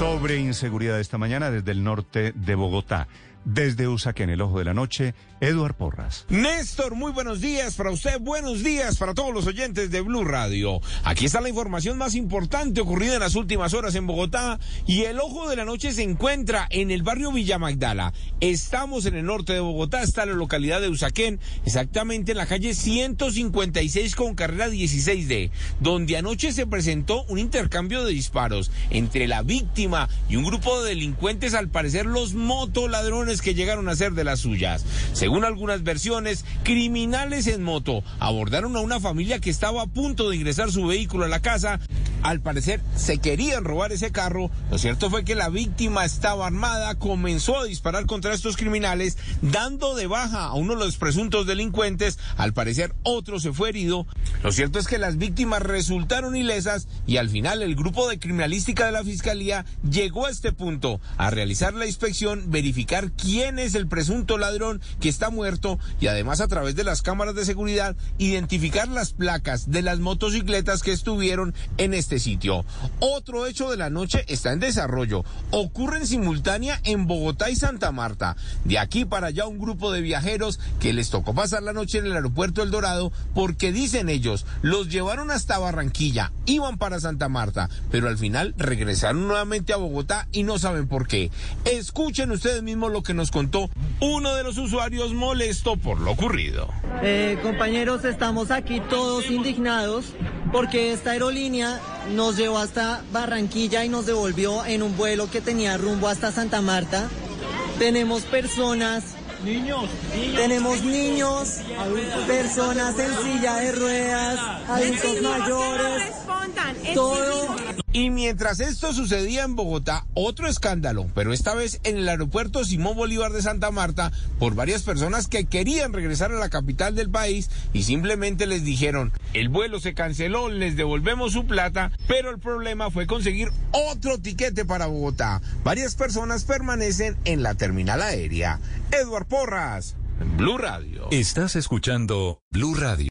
Sobre inseguridad esta mañana desde el norte de Bogotá. Desde Usaquén, el ojo de la noche, Eduard Porras. Néstor, muy buenos días para usted, buenos días para todos los oyentes de Blue Radio. Aquí está la información más importante ocurrida en las últimas horas en Bogotá y el ojo de la noche se encuentra en el barrio Villa Magdala. Estamos en el norte de Bogotá, está la localidad de Usaquén, exactamente en la calle 156 con carrera 16D, donde anoche se presentó un intercambio de disparos entre la víctima y un grupo de delincuentes, al parecer los motoladrones que llegaron a ser de las suyas. Según algunas versiones, criminales en moto abordaron a una familia que estaba a punto de ingresar su vehículo a la casa. Al parecer se querían robar ese carro. Lo cierto fue que la víctima estaba armada, comenzó a disparar contra estos criminales, dando de baja a uno de los presuntos delincuentes. Al parecer otro se fue herido. Lo cierto es que las víctimas resultaron ilesas y al final el grupo de criminalística de la fiscalía llegó a este punto a realizar la inspección, verificar quién es el presunto ladrón que está muerto y además a través de las cámaras de seguridad identificar las placas de las motocicletas que estuvieron en este sitio. Otro hecho de la noche está en desarrollo. Ocurre en simultánea en Bogotá y Santa Marta. De aquí para allá un grupo de viajeros que les tocó pasar la noche en el aeropuerto El Dorado porque dicen ellos, los llevaron hasta Barranquilla, iban para Santa Marta, pero al final regresaron nuevamente a Bogotá y no saben por qué. Escuchen ustedes mismos lo que nos contó uno de los usuarios molesto por lo ocurrido. Eh, compañeros, estamos aquí todos indignados porque esta aerolínea nos llevó hasta Barranquilla y nos devolvió en un vuelo que tenía rumbo hasta Santa Marta. Tenemos personas Niños, tenemos niños, personas en silla de ruedas, adultos mayores. Y mientras esto sucedía en Bogotá, otro escándalo, pero esta vez en el aeropuerto Simón Bolívar de Santa Marta, por varias personas que querían regresar a la capital del país y simplemente les dijeron, el vuelo se canceló, les devolvemos su plata, pero el problema fue conseguir otro tiquete para Bogotá. Varias personas permanecen en la terminal aérea. Edward Porras, Blue Radio. Estás escuchando Blue Radio.